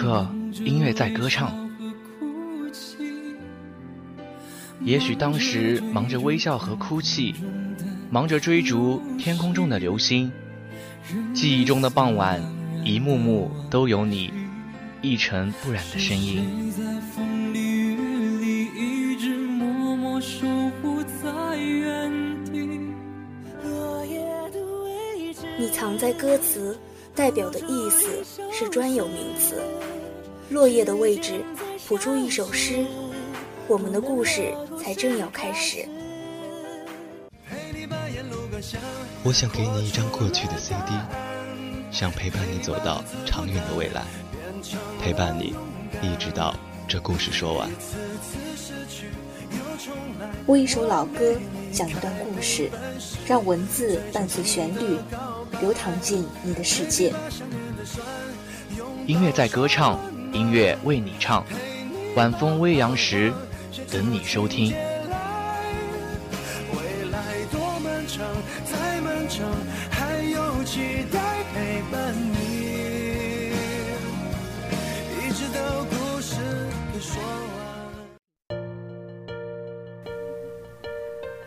刻，音乐在歌唱。也许当时忙着微笑和哭泣，忙着追逐天空中的流星，记忆中的傍晚，一幕幕都有你一尘不染的身影。你藏在歌词，代表的意思是专有名词。落叶的位置，谱出一首诗，我们的故事才正要开始。我想给你一张过去的 CD，想陪伴你走到长远的未来，陪伴你一直到这故事说完。为一首老歌讲一段故事，让文字伴随旋律。流淌进你的世界。音乐在歌唱，音乐为你唱。晚风微扬时，等你收听。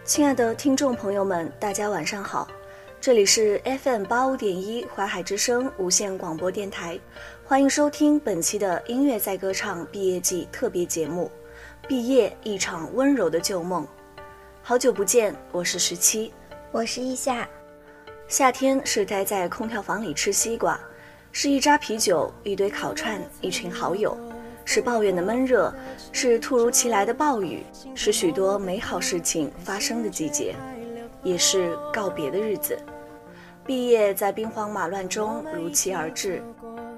亲爱的听众朋友们，大家晚上好。这里是 FM 八五点一淮海之声无线广播电台，欢迎收听本期的音乐在歌唱毕业季特别节目《毕业一场温柔的旧梦》。好久不见，我是十七，我是一夏。夏天是待在空调房里吃西瓜，是一扎啤酒，一堆烤串，一群好友，是抱怨的闷热，是突如其来的暴雨，是许多美好事情发生的季节，也是告别的日子。毕业在兵荒马乱中如期而至，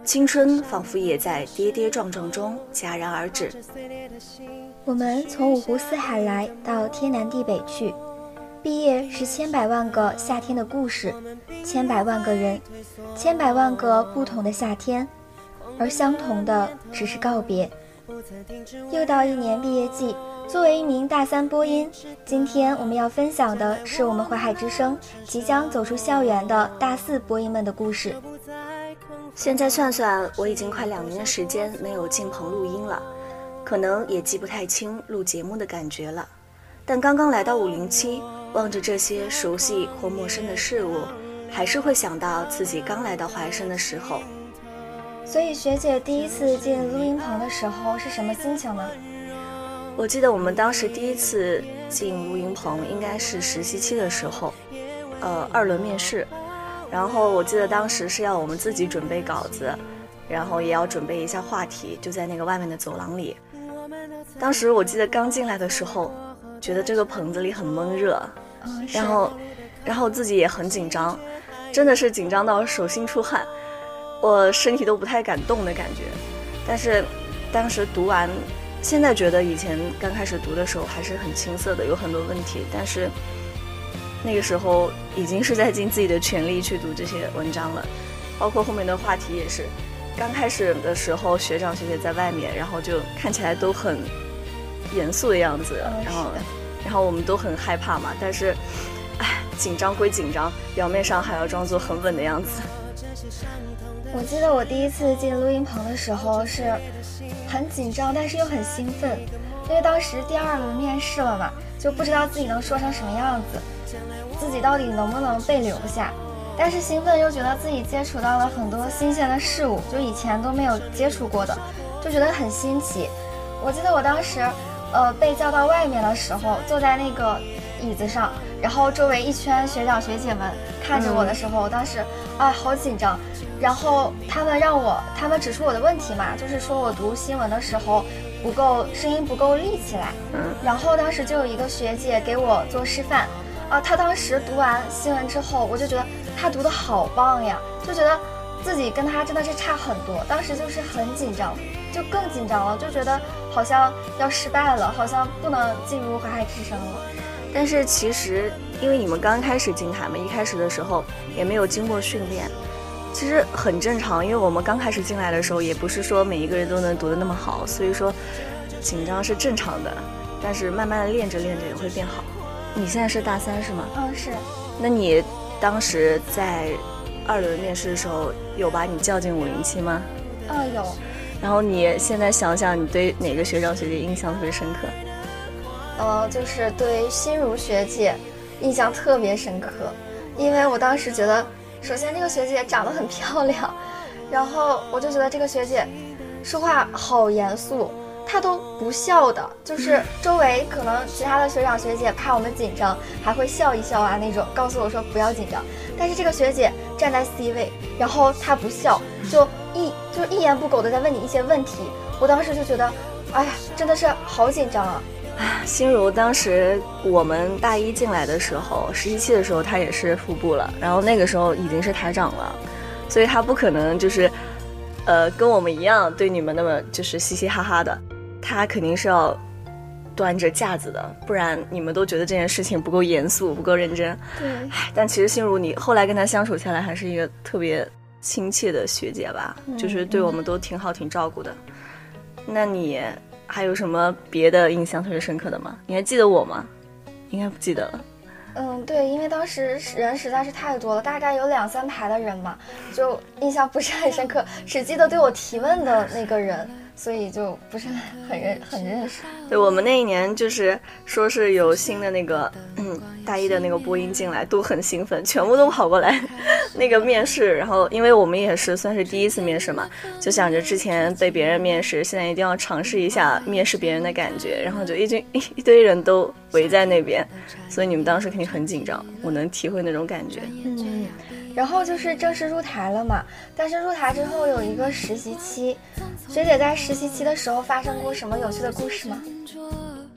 青春仿佛也在跌跌撞撞中戛然而止。我们从五湖四海来到天南地北去，毕业是千百万个夏天的故事，千百万个人，千百万个不同的夏天，而相同的只是告别。又到一年毕业季。作为一名大三播音，今天我们要分享的是我们淮海之声即将走出校园的大四播音们的故事。现在算算，我已经快两年的时间没有进棚录音了，可能也记不太清录节目的感觉了。但刚刚来到五零七，望着这些熟悉或陌生的事物，还是会想到自己刚来到淮生的时候。所以学姐第一次进录音棚的时候是什么心情呢？我记得我们当时第一次进录音棚，应该是实习期的时候，呃，二轮面试。然后我记得当时是要我们自己准备稿子，然后也要准备一下话题，就在那个外面的走廊里。当时我记得刚进来的时候，觉得这个棚子里很闷热，然后，然后自己也很紧张，真的是紧张到手心出汗，我身体都不太敢动的感觉。但是当时读完。现在觉得以前刚开始读的时候还是很青涩的，有很多问题。但是那个时候已经是在尽自己的全力去读这些文章了，包括后面的话题也是。刚开始的时候，学长学姐在外面，然后就看起来都很严肃的样子，然后然后我们都很害怕嘛。但是，哎，紧张归紧张，表面上还要装作很稳的样子。我记得我第一次进录音棚的时候是很紧张，但是又很兴奋，因为当时第二轮面试了嘛，就不知道自己能说成什么样子，自己到底能不能被留下。但是兴奋又觉得自己接触到了很多新鲜的事物，就以前都没有接触过的，就觉得很新奇。我记得我当时，呃，被叫到外面的时候，坐在那个椅子上，然后周围一圈学长学姐们看着我的时候，我当时啊，好紧张。然后他们让我，他们指出我的问题嘛，就是说我读新闻的时候不够声音不够立起来。嗯。然后当时就有一个学姐给我做示范，啊，她当时读完新闻之后，我就觉得她读的好棒呀，就觉得自己跟她真的是差很多。当时就是很紧张，就更紧张了，就觉得好像要失败了，好像不能进入淮海之声了。但是其实因为你们刚开始进台嘛，一开始的时候也没有经过训练。其实很正常，因为我们刚开始进来的时候，也不是说每一个人都能读得那么好，所以说紧张是正常的。但是慢慢的练着练着也会变好。你现在是大三是吗？嗯，是。那你当时在二轮面试的时候，有把你叫进五零七吗？嗯，有。然后你现在想想，你对哪个学长学姐印象特别深刻？呃，就是对心如学姐印象特别深刻，因为我当时觉得，首先这个学姐长得很漂亮，然后我就觉得这个学姐说话好严肃，她都不笑的，就是周围可能其他的学长学姐怕我们紧张，还会笑一笑啊那种，告诉我说不要紧张。但是这个学姐站在 C 位，然后她不笑，就一就一言不苟的在问你一些问题，我当时就觉得，哎呀，真的是好紧张啊。心如当时我们大一进来的时候，实习期的时候，他也是副部了，然后那个时候已经是台长了，所以他不可能就是，呃，跟我们一样对你们那么就是嘻嘻哈哈的，他肯定是要端着架子的，不然你们都觉得这件事情不够严肃，不够认真。对，但其实心如你后来跟他相处下来，还是一个特别亲切的学姐吧，就是对我们都挺好，挺照顾的。那你？还有什么别的印象特别深刻的吗？你还记得我吗？应该不记得了。嗯，对，因为当时人实在是太多了，大概有两三排的人嘛，就印象不是很深刻，只记得对我提问的那个人。所以就不是很认很认识。对我们那一年就是说是有新的那个嗯大一的那个播音进来，都很兴奋，全部都跑过来 那个面试。然后因为我们也是算是第一次面试嘛，就想着之前被别人面试，现在一定要尝试一下面试别人的感觉。然后就一群 一堆人都围在那边，所以你们当时肯定很紧张，我能体会那种感觉。嗯。然后就是正式入台了嘛，但是入台之后有一个实习期，学姐在实习期的时候发生过什么有趣的故事吗？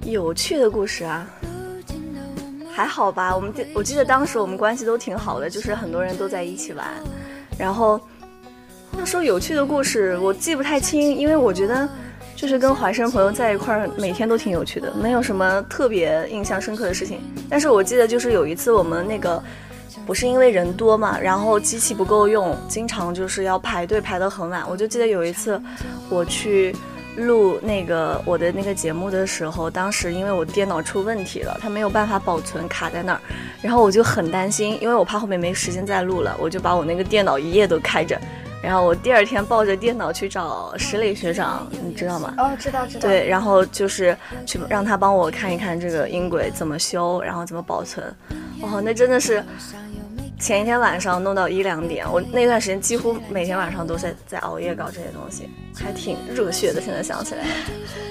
有趣的故事啊，还好吧。我们我记得当时我们关系都挺好的，就是很多人都在一起玩。然后要说有趣的故事，我记不太清，因为我觉得就是跟怀生朋友在一块儿，每天都挺有趣的，没有什么特别印象深刻的事情。但是我记得就是有一次我们那个。不是因为人多嘛，然后机器不够用，经常就是要排队排得很晚。我就记得有一次，我去录那个我的那个节目的时候，当时因为我电脑出问题了，它没有办法保存，卡在那儿，然后我就很担心，因为我怕后面没时间再录了，我就把我那个电脑一夜都开着。然后我第二天抱着电脑去找石磊学长，你知道吗？哦，知道知道。对，然后就是去让他帮我看一看这个音轨怎么修，然后怎么保存。哦，那真的是。前一天晚上弄到一两点，我那段时间几乎每天晚上都在在熬夜搞这些东西，还挺热血的。现在想起来，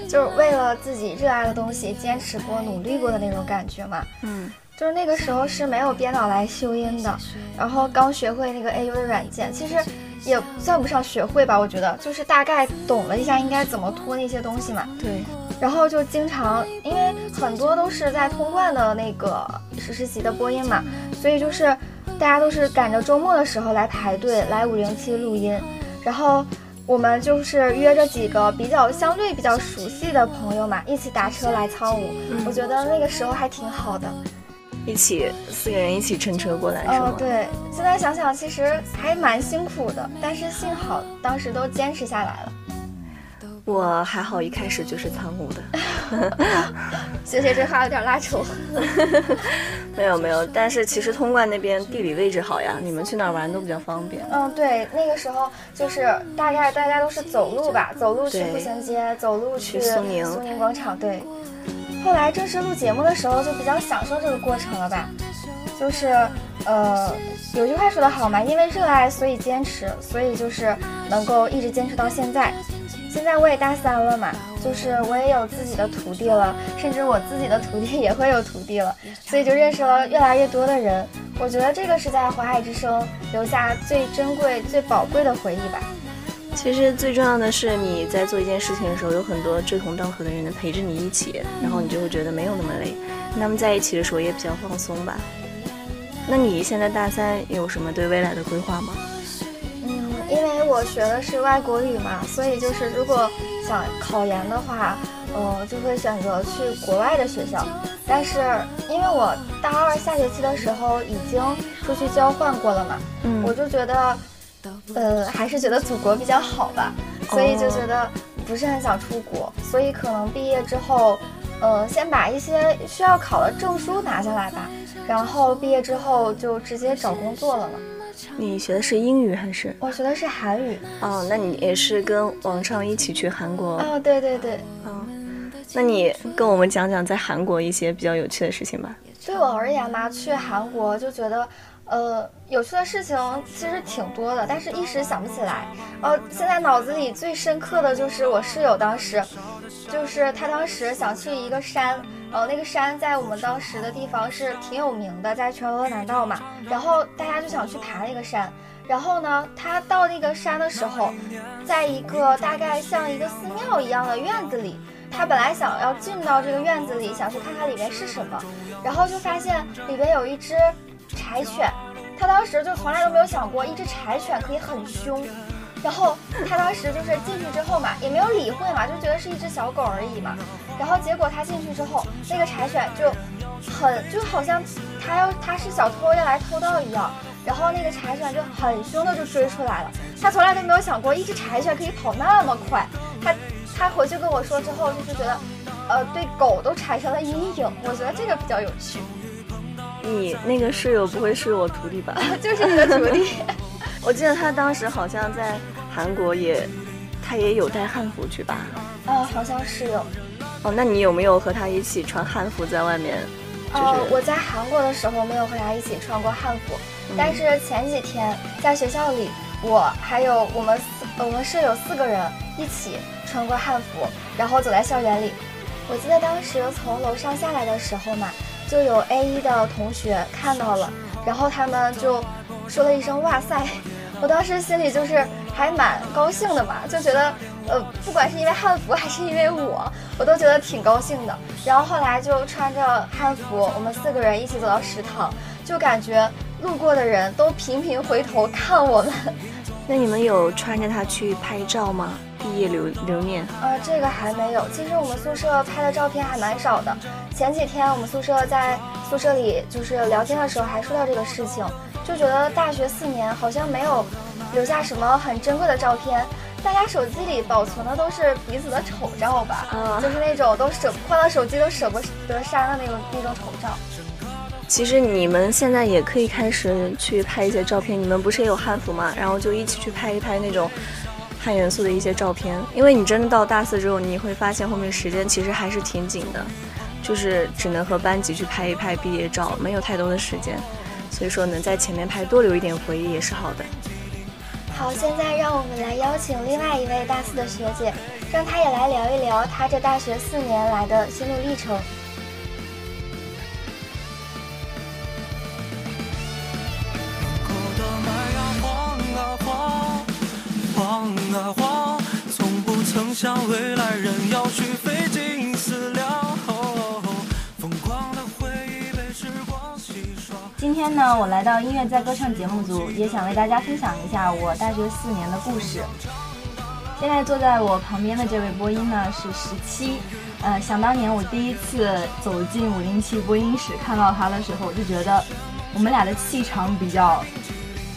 就是为了自己热爱的东西坚持过、努力过的那种感觉嘛。嗯，就是那个时候是没有编导来修音的，然后刚学会那个 AU 的软件，其实也算不上学会吧，我觉得就是大概懂了一下应该怎么拖那些东西嘛。对，然后就经常因为很多都是在通贯的那个实实习的播音嘛，所以就是。大家都是赶着周末的时候来排队来五零七录音，然后我们就是约着几个比较相对比较熟悉的朋友嘛，一起打车来苍梧。我觉得那个时候还挺好的，一起四个人一起乘车过来是吗？对，现在想想其实还蛮辛苦的，但是幸好当时都坚持下来了。我还好，一开始就是苍梧的。谢谢，这话有点拉仇。没有没有，但是其实通贯那边地理位置好呀，你们去哪儿玩都比较方便。嗯，对，那个时候就是大概大家都是走路吧，走路去步行街，走路去苏宁苏宁广场。对。后来正式录节目的时候，就比较享受这个过程了吧。就是，呃，有句话说得好嘛，因为热爱所以坚持，所以就是能够一直坚持到现在。现在我也大三了嘛，就是我也有自己的徒弟了，甚至我自己的徒弟也会有徒弟了，所以就认识了越来越多的人。我觉得这个是在华海之声留下最珍贵、最宝贵的回忆吧。其实最重要的是你在做一件事情的时候，有很多志同道合的人能陪着你一起，然后你就会觉得没有那么累。那么在一起的时候也比较放松吧。那你现在大三有什么对未来的规划吗？因为我学的是外国语嘛，所以就是如果想考研的话，呃，就会选择去国外的学校。但是因为我大二下学期的时候已经出去交换过了嘛，嗯，我就觉得，呃，还是觉得祖国比较好吧，所以就觉得不是很想出国，所以可能毕业之后，呃，先把一些需要考的证书拿下来吧，然后毕业之后就直接找工作了嘛。你学的是英语还是？我学的是韩语。哦，那你也是跟王畅一起去韩国？哦，对对对。嗯，那你跟我们讲讲在韩国一些比较有趣的事情吧。对我而言嘛，去韩国就觉得，呃，有趣的事情其实挺多的，但是一时想不起来。呃，现在脑子里最深刻的就是我室友当时，就是他当时想去一个山，呃，那个山在我们当时的地方是挺有名的，在全罗南道嘛。然后大家就想去爬那个山。然后呢，他到那个山的时候，在一个大概像一个寺庙一样的院子里。他本来想要进到这个院子里，想去看看里面是什么，然后就发现里边有一只柴犬。他当时就从来都没有想过一只柴犬可以很凶。然后他当时就是进去之后嘛，也没有理会嘛，就觉得是一只小狗而已嘛。然后结果他进去之后，那个柴犬就很就好像他要他是小偷要来偷盗一样。然后那个柴犬就很凶的就追出来了。他从来都没有想过一只柴犬可以跑那么快。他。他回去跟我说之后，就是觉得，呃，对狗都产生了阴影。我觉得这个比较有趣。你那个室友不会是我徒弟吧？就是你的徒弟。我记得他当时好像在韩国也，他也有带汉服去吧？啊，好像是有。哦，那你有没有和他一起穿汉服在外面？哦，我在韩国的时候没有和他一起穿过汉服，但是前几天在学校里，我还有我们四我们舍友四个人一起。穿过汉服，然后走在校园里。我记得当时从楼上下来的时候嘛，就有 A 一的同学看到了，然后他们就说了一声“哇塞”。我当时心里就是还蛮高兴的嘛，就觉得呃，不管是因为汉服还是因为我，我都觉得挺高兴的。然后后来就穿着汉服，我们四个人一起走到食堂，就感觉路过的人都频频回头看我们。那你们有穿着它去拍照吗？毕业留留念？呃，这个还没有。其实我们宿舍拍的照片还蛮少的。前几天我们宿舍在宿舍里就是聊天的时候还说到这个事情，就觉得大学四年好像没有留下什么很珍贵的照片。大家手机里保存的都是彼此的丑照吧？嗯，就是那种都舍换了手机都舍不得删的那种那种丑照。其实你们现在也可以开始去拍一些照片，你们不是也有汉服吗？然后就一起去拍一拍那种汉元素的一些照片。因为你真的到大四之后，你会发现后面时间其实还是挺紧的，就是只能和班级去拍一拍毕业照，没有太多的时间。所以说能在前面拍多留一点回忆也是好的。好，现在让我们来邀请另外一位大四的学姐，让她也来聊一聊她这大学四年来的心路历程。向未来人要去费尽思量。疯狂的回忆被时光洗刷。今天呢，我来到音乐在歌唱节目组，也想为大家分享一下我大学四年的故事。现在坐在我旁边的这位播音呢是十七，呃，想当年我第一次走进五零七播音室看到他的时候，我就觉得我们俩的气场比较。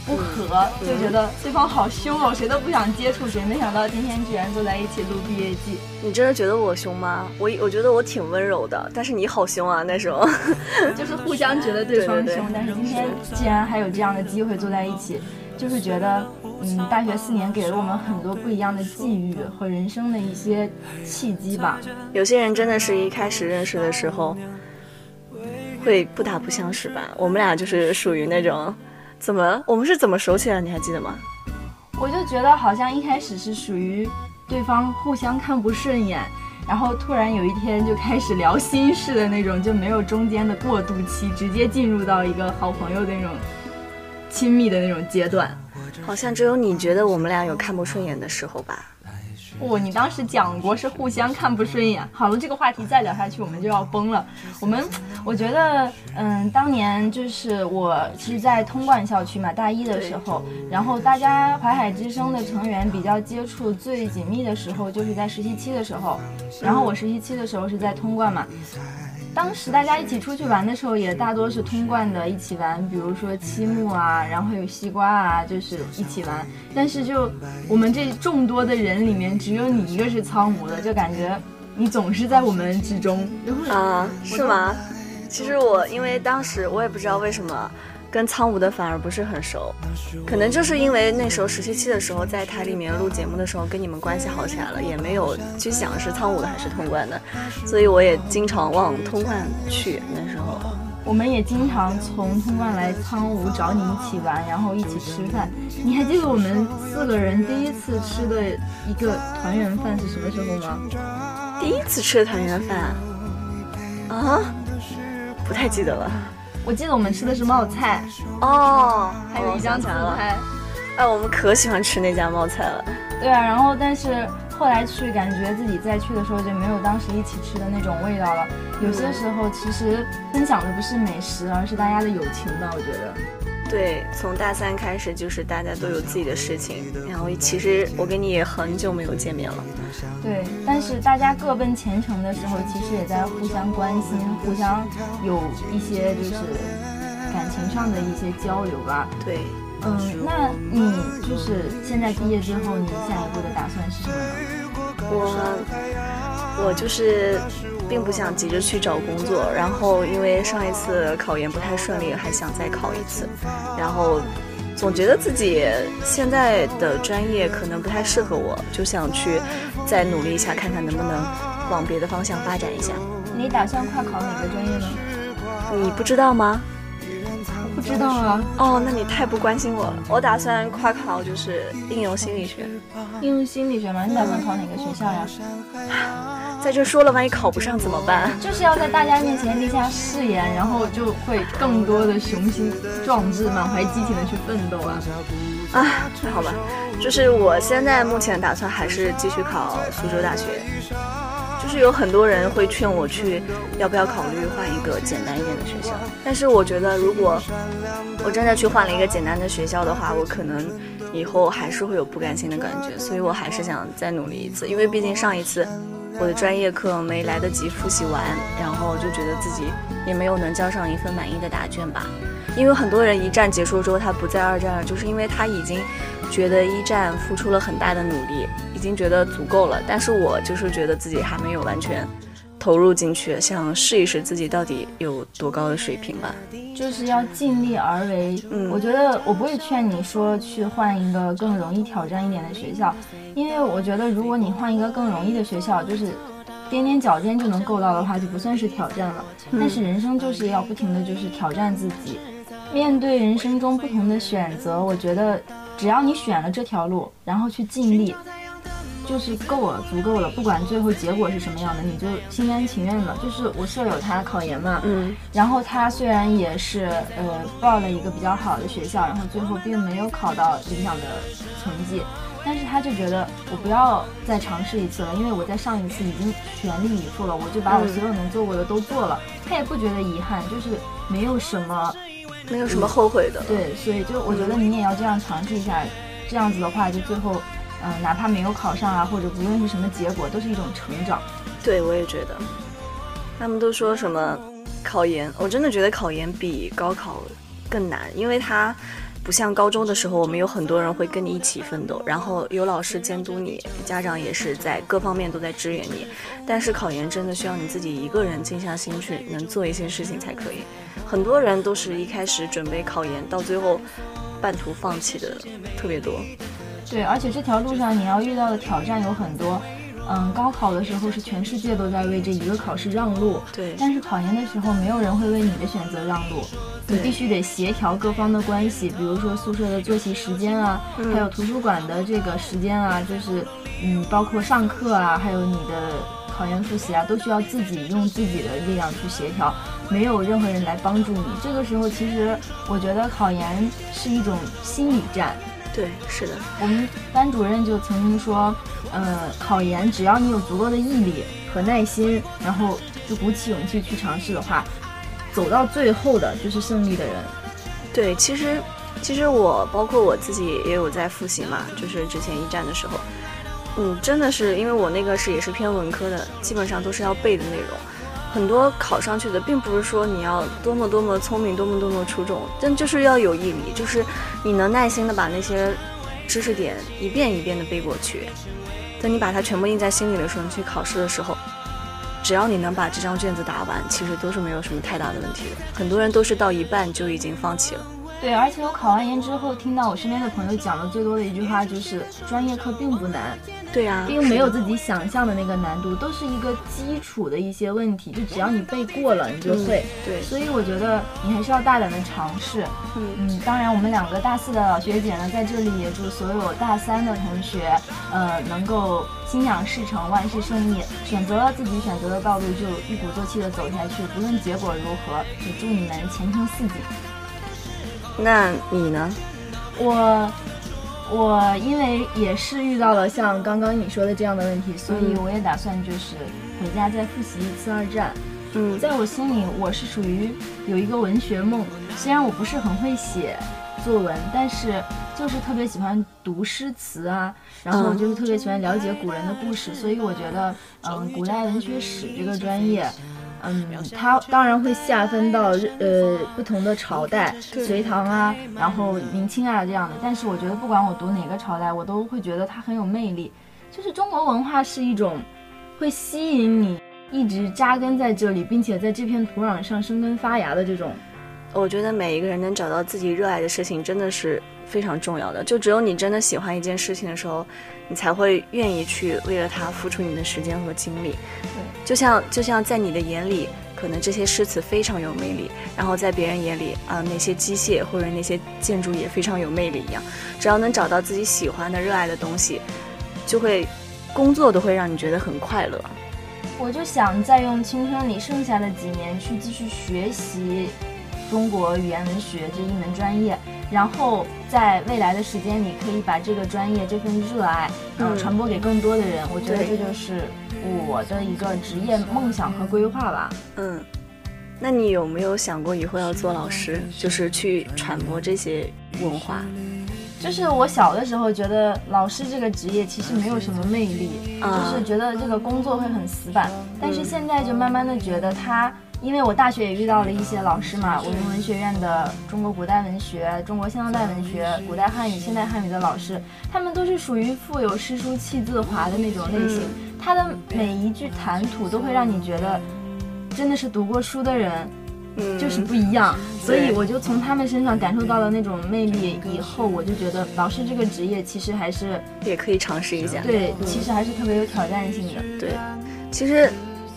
不和就觉得对方好凶哦，谁都不想接触谁。没想到今天居然坐在一起录毕业季。你真的觉得我凶吗？我我觉得我挺温柔的，但是你好凶啊那时候。就是互相觉得对方凶，但是今天既然还有这样的机会坐在一起，就是觉得嗯，大学四年给了我们很多不一样的际遇和人生的一些契机吧。有些人真的是一开始认识的时候会不打不相识吧。我们俩就是属于那种。怎么？我们是怎么熟起来？你还记得吗？我就觉得好像一开始是属于对方互相看不顺眼，然后突然有一天就开始聊心事的那种，就没有中间的过渡期，直接进入到一个好朋友的那种亲密的那种阶段。好像只有你觉得我们俩有看不顺眼的时候吧。不，你当时讲过是互相看不顺眼。好了，这个话题再聊下去，我们就要崩了。我们，我觉得，嗯，当年就是我是在通贯校区嘛，大一的时候，然后大家淮海之声的成员比较接触最紧密的时候，就是在实习期的时候。然后我实习期的时候是在通贯嘛。当时大家一起出去玩的时候，也大多是通贯的一起玩，比如说七木啊，然后有西瓜啊，就是一起玩。但是就我们这众多的人里面，只有你一个是仓模的，就感觉你总是在我们之中啊？是吗？其实我因为当时我也不知道为什么，跟苍梧的反而不是很熟，可能就是因为那时候实习期的时候在台里面录节目的时候跟你们关系好起来了，也没有去想是苍梧的还是通关的，所以我也经常往通关去。那时候我们也经常从通关来苍梧找你一起玩，然后一起吃饭。你还记得我们四个人第一次吃的一个团圆饭是什么时候吗？第一次吃的团圆饭啊，不太记得了。我记得我们吃的是冒菜哦，还有一张自拍。哎，我们可喜欢吃那家冒菜了。对啊，然后但是后来去，感觉自己再去的时候就没有当时一起吃的那种味道了。有些时候其实分享的不是美食，而是大家的友情吧，我觉得。对，从大三开始就是大家都有自己的事情，然后其实我跟你也很久没有见面了。对，但是大家各奔前程的时候，其实也在互相关心，互相有一些就是感情上的一些交流吧。对，嗯，那你就是现在毕业之后，你下一步的打算是什么呢？我，我就是。并不想急着去找工作，然后因为上一次考研不太顺利，还想再考一次，然后总觉得自己现在的专业可能不太适合我，就想去再努力一下，看看能不能往别的方向发展一下。你打算跨考哪个专业呢？你不知道吗？不知道啊。哦，那你太不关心我了。我打算跨考就是应用心理学。应用心理学吗？你打算考哪个学校呀？在这说了，万一考不上怎么办？就是要在大家面前立下誓言，然后就会更多的雄心壮志、满怀激情的去奋斗啊！啊，那好吧，就是我现在目前打算还是继续考苏州大学。就是有很多人会劝我去，要不要考虑换一个简单一点的学校？但是我觉得，如果我真的去换了一个简单的学校的话，我可能以后还是会有不甘心的感觉，所以我还是想再努力一次，因为毕竟上一次。我的专业课没来得及复习完，然后就觉得自己也没有能交上一份满意的答卷吧。因为很多人一战结束之后他不在二战了，就是因为他已经觉得一战付出了很大的努力，已经觉得足够了。但是我就是觉得自己还没有完全。投入进去，想试一试自己到底有多高的水平吧。就是要尽力而为。嗯，我觉得我不会劝你说去换一个更容易挑战一点的学校，因为我觉得如果你换一个更容易的学校，就是踮踮脚尖就能够到的话，就不算是挑战了。但是人生就是要不停的就是挑战自己，面对人生中不同的选择，我觉得只要你选了这条路，然后去尽力。就是够了，足够了。不管最后结果是什么样的，你就心甘情愿的。就是我舍友他考研嘛，嗯，然后他虽然也是呃报了一个比较好的学校，然后最后并没有考到理想的成绩，但是他就觉得我不要再尝试一次了，因为我在上一次已经全力以赴了，我就把我所有能做过的都做了。他也不觉得遗憾，就是没有什么，没有什么后悔的。对，所以就我觉得你也要这样尝试一下，这样子的话就最后。嗯，哪怕没有考上啊，或者不论是什么结果，都是一种成长。对，我也觉得。他们都说什么考研，我真的觉得考研比高考更难，因为它不像高中的时候，我们有很多人会跟你一起奋斗，然后有老师监督你，家长也是在各方面都在支援你。但是考研真的需要你自己一个人静下心去，能做一些事情才可以。很多人都是一开始准备考研，到最后半途放弃的特别多。对，而且这条路上你要遇到的挑战有很多。嗯，高考的时候是全世界都在为这一个考试让路，对。但是考研的时候，没有人会为你的选择让路，你必须得协调各方的关系，比如说宿舍的作息时间啊，还有图书馆的这个时间啊，就是嗯，包括上课啊，还有你的考研复习啊，都需要自己用自己的力量去协调，没有任何人来帮助你。这个时候，其实我觉得考研是一种心理战。对，是的，我们班主任就曾经说，呃，考研只要你有足够的毅力和耐心，然后就鼓起勇气去尝试的话，走到最后的就是胜利的人。对，其实，其实我包括我自己也有在复习嘛，就是之前一战的时候，嗯，真的是因为我那个是也是偏文科的，基本上都是要背的内容。很多考上去的，并不是说你要多么多么聪明，多么多么出众，但就是要有毅力，就是你能耐心的把那些知识点一遍一遍的背过去。等你把它全部印在心里的时候，你去考试的时候，只要你能把这张卷子答完，其实都是没有什么太大的问题的。很多人都是到一半就已经放弃了。对，而且我考完研之后，听到我身边的朋友讲的最多的一句话就是专业课并不难。对啊，并没有自己想象的那个难度，都是一个基础的一些问题，就只要你背过了，你就会。对，所以我觉得你还是要大胆的尝试。嗯嗯，当然，我们两个大四的老学姐呢，在这里也祝所有大三的同学，呃，能够心想事成，万事顺意。选择了自己选择的道路，就一鼓作气的走下去，不论结果如何，也祝你们前程似锦。那你呢？我。我因为也是遇到了像刚刚你说的这样的问题，所以我也打算就是回家再复习一次二战。嗯，在我心里，我是属于有一个文学梦。虽然我不是很会写作文，但是就是特别喜欢读诗词啊，然后就是特别喜欢了解古人的故事，所以我觉得，嗯，古代文学史这个专业。嗯，它当然会下分到呃不同的朝代，隋唐啊，然后明清啊这样的。但是我觉得不管我读哪个朝代，我都会觉得它很有魅力。就是中国文化是一种会吸引你一直扎根在这里，并且在这片土壤上生根发芽的这种。我觉得每一个人能找到自己热爱的事情，真的是非常重要的。就只有你真的喜欢一件事情的时候，你才会愿意去为了他付出你的时间和精力。对。就像就像在你的眼里，可能这些诗词非常有魅力，然后在别人眼里啊，那些机械或者那些建筑也非常有魅力一样。只要能找到自己喜欢的、热爱的东西，就会工作都会让你觉得很快乐。我就想再用青春里剩下的几年去继续学习。中国语言文学这一门专业，然后在未来的时间里，可以把这个专业这份热爱，嗯，传播给更多的人。我觉得这就是我的一个职业梦想和规划吧。嗯，那你有没有想过以后要做老师，就是去传播这些文化？就是我小的时候觉得老师这个职业其实没有什么魅力，就是觉得这个工作会很死板。但是现在就慢慢的觉得他。因为我大学也遇到了一些老师嘛，我们文学院的中国古代文学、中国现当代文学、古代汉语、现代汉语的老师，他们都是属于富有诗书气自华的那种类型，他的每一句谈吐都会让你觉得，真的是读过书的人，就是不一样。所以我就从他们身上感受到了那种魅力，以后我就觉得老师这个职业其实还是也可以尝试一下。对，其实还是特别有挑战性的。对，其实。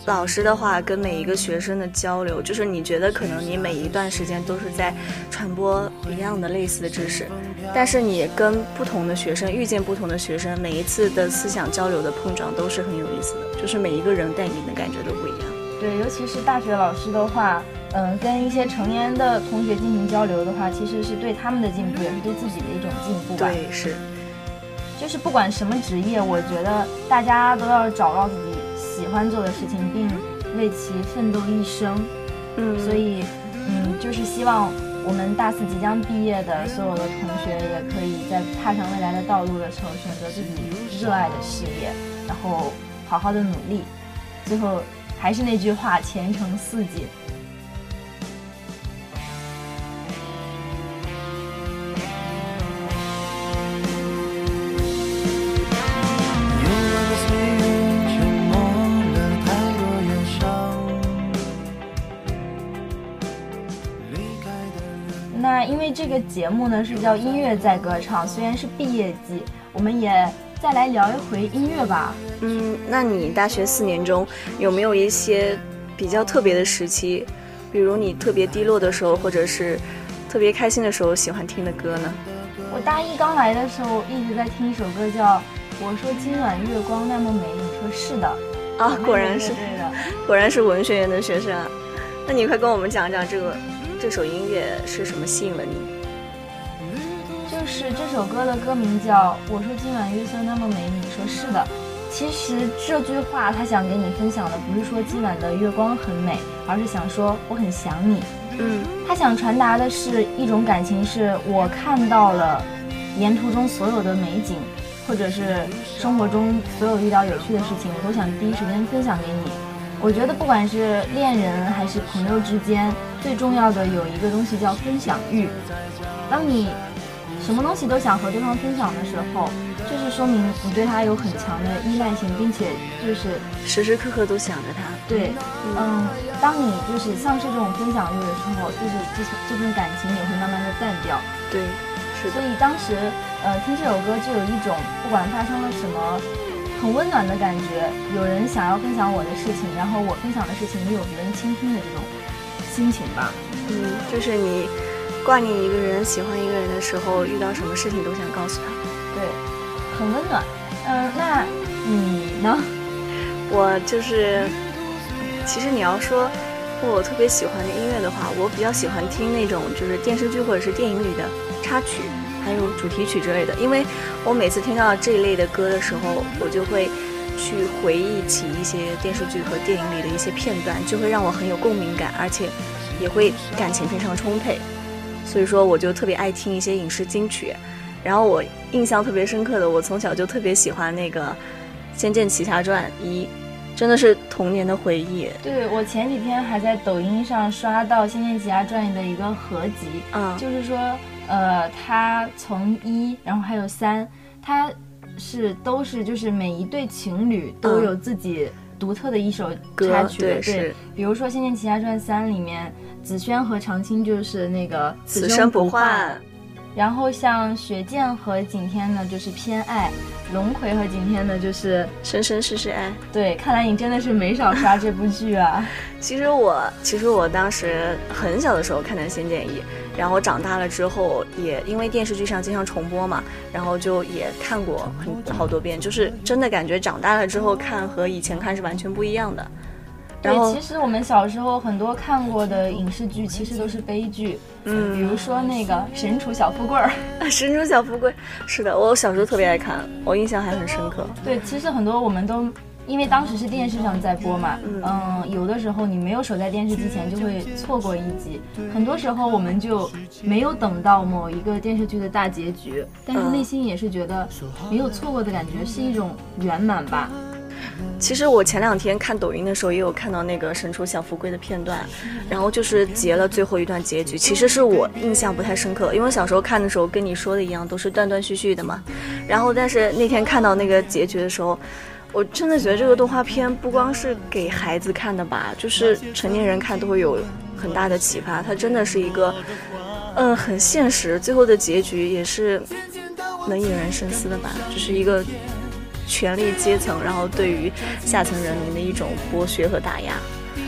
老师的话跟每一个学生的交流，就是你觉得可能你每一段时间都是在传播一样的类似的知识，但是你跟不同的学生遇见不同的学生，每一次的思想交流的碰撞都是很有意思的，就是每一个人带给你的感觉都不一样。对，尤其是大学老师的话，嗯，跟一些成年的同学进行交流的话，其实是对他们的进步，也是对自己的一种进步吧。对，是，就是不管什么职业，我觉得大家都要找到自己。喜欢做的事情，并为其奋斗一生。嗯，所以，嗯，就是希望我们大四即将毕业的所有的同学，也可以在踏上未来的道路的时候，选择自己热爱的事业，然后好好的努力。最后，还是那句话，前程似锦。这个节目呢是叫音乐在歌唱，虽然是毕业季，我们也再来聊一回音乐吧。嗯，那你大学四年中有没有一些比较特别的时期，比如你特别低落的时候，或者是特别开心的时候喜欢听的歌呢？我大一刚来的时候一直在听一首歌，叫《我说今晚月光那么美》，你说是的啊，果然是对的，果然是文学院的学生。那你快跟我们讲讲这个。这首音乐是什么吸引了你？就是这首歌的歌名叫《我说今晚月色那么美》，你说是的。其实这句话他想给你分享的不是说今晚的月光很美，而是想说我很想你。嗯，他想传达的是一种感情，是我看到了沿途中所有的美景，或者是生活中所有遇到有趣的事情，我都想第一时间分享给你。我觉得不管是恋人还是朋友之间。最重要的有一个东西叫分享欲。当你什么东西都想和对方分享的时候，就是说明你对他有很强的依赖性，并且就是时时刻刻都想着他。对，嗯，当你就是丧失这种分享欲的时候，就是这这份感情也会慢慢的淡掉。对，是所以当时呃听这首歌就有一种不管发生了什么。很温暖的感觉，有人想要分享我的事情，然后我分享的事情也有别人倾听的这种心情吧。嗯，就是你挂念一个人、喜欢一个人的时候，遇到什么事情都想告诉他。对，很温暖。嗯，那你呢？我就是，其实你要说我特别喜欢的音乐的话，我比较喜欢听那种就是电视剧或者是电影里的插曲。还有主题曲之类的，因为我每次听到这一类的歌的时候，我就会去回忆起一些电视剧和电影里的一些片段，就会让我很有共鸣感，而且也会感情非常充沛。所以说，我就特别爱听一些影视金曲。然后我印象特别深刻的，我从小就特别喜欢那个《仙剑奇侠传一》，真的是童年的回忆。对我前几天还在抖音上刷到《仙剑奇侠传》的一个合集，嗯，就是说。呃，它从一，然后还有三，它是都是就是每一对情侣都有自己独特的一首插曲，对，比如说《仙剑奇侠传三》里面，紫萱和长青就是那个此生不换。然后像雪见和景天呢，就是偏爱；龙葵和景天呢，就是生生世世爱。对，看来你真的是没少刷这部剧啊。其实我，其实我当时很小的时候看的《仙剑一》，然后长大了之后，也因为电视剧上经常重播嘛，然后就也看过很好多遍，就是真的感觉长大了之后看和以前看是完全不一样的。对，其实我们小时候很多看过的影视剧，其实都是悲剧。嗯，比如说那个《神厨小富贵儿》。神厨小富贵，是的，我小时候特别爱看，我印象还很深刻。对，其实很多我们都因为当时是电视上在播嘛，嗯，有的时候你没有守在电视机前，就会错过一集。很多时候我们就没有等到某一个电视剧的大结局，但是内心也是觉得没有错过的感觉，是一种圆满吧。其实我前两天看抖音的时候，也有看到那个《神厨小福贵》的片段，然后就是截了最后一段结局。其实是我印象不太深刻，因为小时候看的时候跟你说的一样，都是断断续续的嘛。然后，但是那天看到那个结局的时候，我真的觉得这个动画片不光是给孩子看的吧，就是成年人看都会有很大的启发。它真的是一个，嗯，很现实，最后的结局也是能引人深思的吧，就是一个。权力阶层，然后对于下层人民的一种剥削和打压。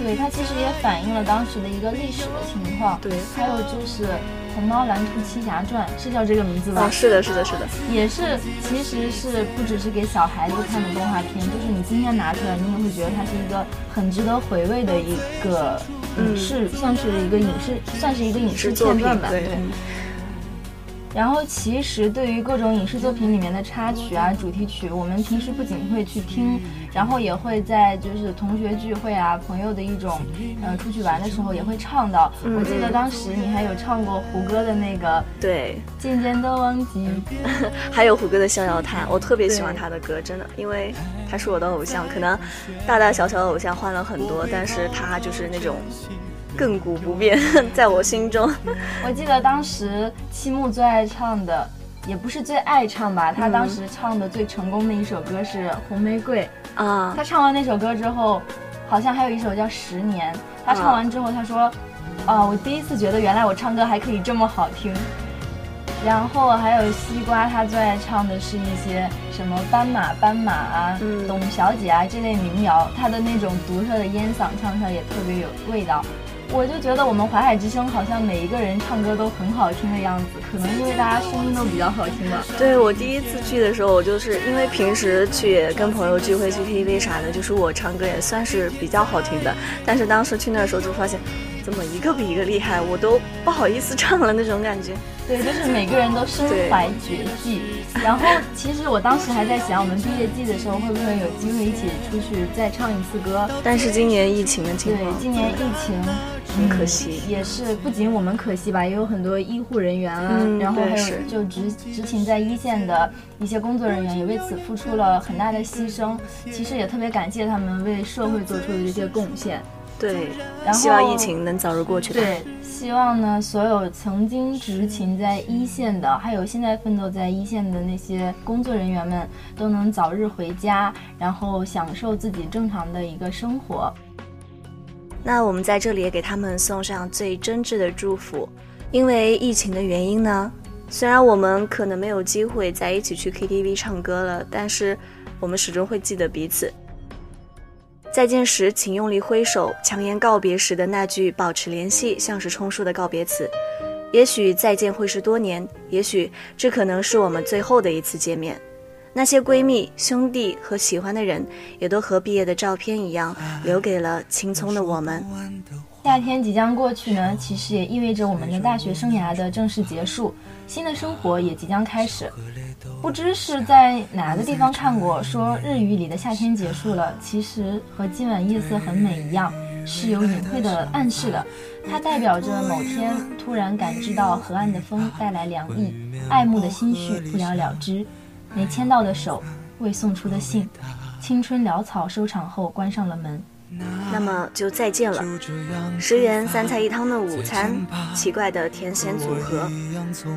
对，它其实也反映了当时的一个历史的情况。对，还有就是《虹猫蓝兔七侠传》是叫这个名字吧？是的，是的，是的。也是，其实是不只是给小孩子看的动画片，就是你今天拿出来，你也会觉得它是一个很值得回味的一个影视，算是一个影视，算是一个影视作品吧。对。然后，其实对于各种影视作品里面的插曲啊、主题曲，我们平时不仅会去听，然后也会在就是同学聚会啊、朋友的一种，呃，出去玩的时候也会唱到。我记得当时你还有唱过胡歌的那个，对，渐渐的忘记，还有胡歌的《逍遥叹》，我特别喜欢他的歌，真的，因为他是我的偶像。可能大大小小的偶像换了很多，但是他就是那种。亘古不变，在我心中。我记得当时七木最爱唱的，也不是最爱唱吧，他当时唱的最成功的一首歌是《红玫瑰》啊。他唱完那首歌之后，好像还有一首叫《十年》。他唱完之后，他说：“哦，我第一次觉得原来我唱歌还可以这么好听。”然后还有西瓜，他最爱唱的是一些什么斑马斑马啊、董小姐啊这类民谣，他的那种独特的烟嗓唱出来也特别有味道。我就觉得我们淮海之声好像每一个人唱歌都很好听的样子，可能因为大家声音都比较好听吧。对我第一次去的时候，我就是因为平时去跟朋友聚会去 KTV 啥的，就是我唱歌也算是比较好听的。但是当时去那的时候就发现，怎么一个比一个厉害，我都不好意思唱了那种感觉。对，就是每个人都身怀绝技。然后其实我当时还在想，我们毕业季的时候会不会有机会一起出去再唱一次歌？但是今年疫情的情况，对，今年疫情。很可惜，也是不仅我们可惜吧，也有很多医护人员啊，然后还有就执执勤在一线的一些工作人员，也为此付出了很大的牺牲。其实也特别感谢他们为社会做出的这些贡献。对，然希望疫情能早日过去。对，希望呢，所有曾经执勤在一线的，还有现在奋斗在一线的那些工作人员们，都能早日回家，然后享受自己正常的一个生活。那我们在这里也给他们送上最真挚的祝福。因为疫情的原因呢，虽然我们可能没有机会在一起去 KTV 唱歌了，但是我们始终会记得彼此。再见时，请用力挥手，强颜告别时的那句“保持联系”，像是冲叔的告别词。也许再见会是多年，也许这可能是我们最后的一次见面。那些闺蜜、兄弟和喜欢的人，也都和毕业的照片一样，留给了青葱的我们。夏天即将过去呢，其实也意味着我们的大学生涯的正式结束，新的生活也即将开始。不知是在哪个地方看过，说日语里的夏天结束了，其实和今晚夜色很美一样，是有隐晦的暗示的。它代表着某天突然感知到河岸的风带来凉意，爱慕的心绪不了了之，没牵到的手，未送出的信，青春潦草收场后关上了门。那么就再见了。十元三菜一汤的午餐，奇怪的甜咸组合，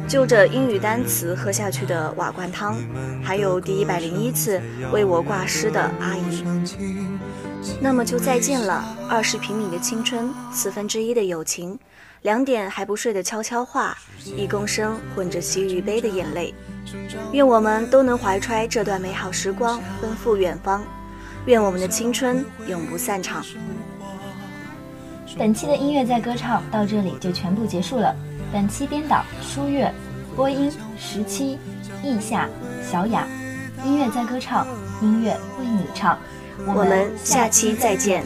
就着英语单词喝下去的瓦罐汤，还有第一百零一次为我挂失的阿姨。那么就再见了。二十平米的青春，四分之一的友情，两点还不睡的悄悄话，一公升混着洗浴杯的眼泪。愿我们都能怀揣这段美好时光，奔赴远方。愿我们的青春永不散场。本期的音乐在歌唱到这里就全部结束了。本期编导舒月，播音十七，意夏，小雅。音乐在歌唱，音乐为你唱。我们下期再见。